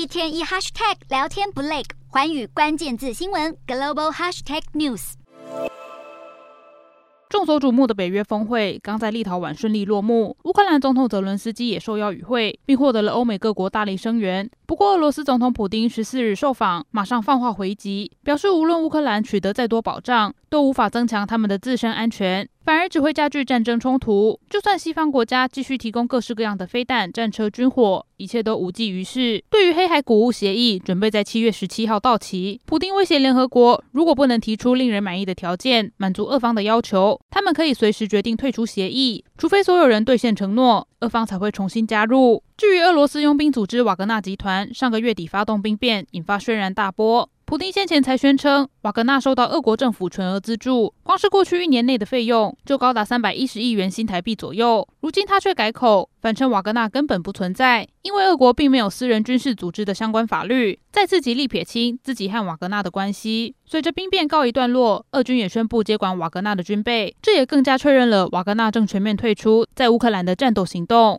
一天一 hashtag 聊天不累，环宇关键字新闻 global hashtag news。众所瞩目的北约峰会刚在立陶宛顺利落幕，乌克兰总统泽伦斯基也受邀与会，并获得了欧美各国大力声援。不过，俄罗斯总统普丁十四日受访，马上放话回击，表示无论乌克兰取得再多保障，都无法增强他们的自身安全。反而只会加剧战争冲突。就算西方国家继续提供各式各样的飞弹、战车、军火，一切都无济于事。对于黑海谷物协议准备在七月十七号到期，普丁威胁联合国，如果不能提出令人满意的条件，满足俄方的要求，他们可以随时决定退出协议，除非所有人兑现承诺，俄方才会重新加入。至于俄罗斯佣兵组织瓦格纳集团，上个月底发动兵变，引发轩然大波。普丁先前才宣称，瓦格纳受到俄国政府全额资助，光是过去一年内的费用就高达三百一十亿元新台币左右。如今他却改口，反称瓦格纳根本不存在，因为俄国并没有私人军事组织的相关法律，再次极力撇清自己和瓦格纳的关系。随着兵变告一段落，俄军也宣布接管瓦格纳的军备，这也更加确认了瓦格纳正全面退出在乌克兰的战斗行动。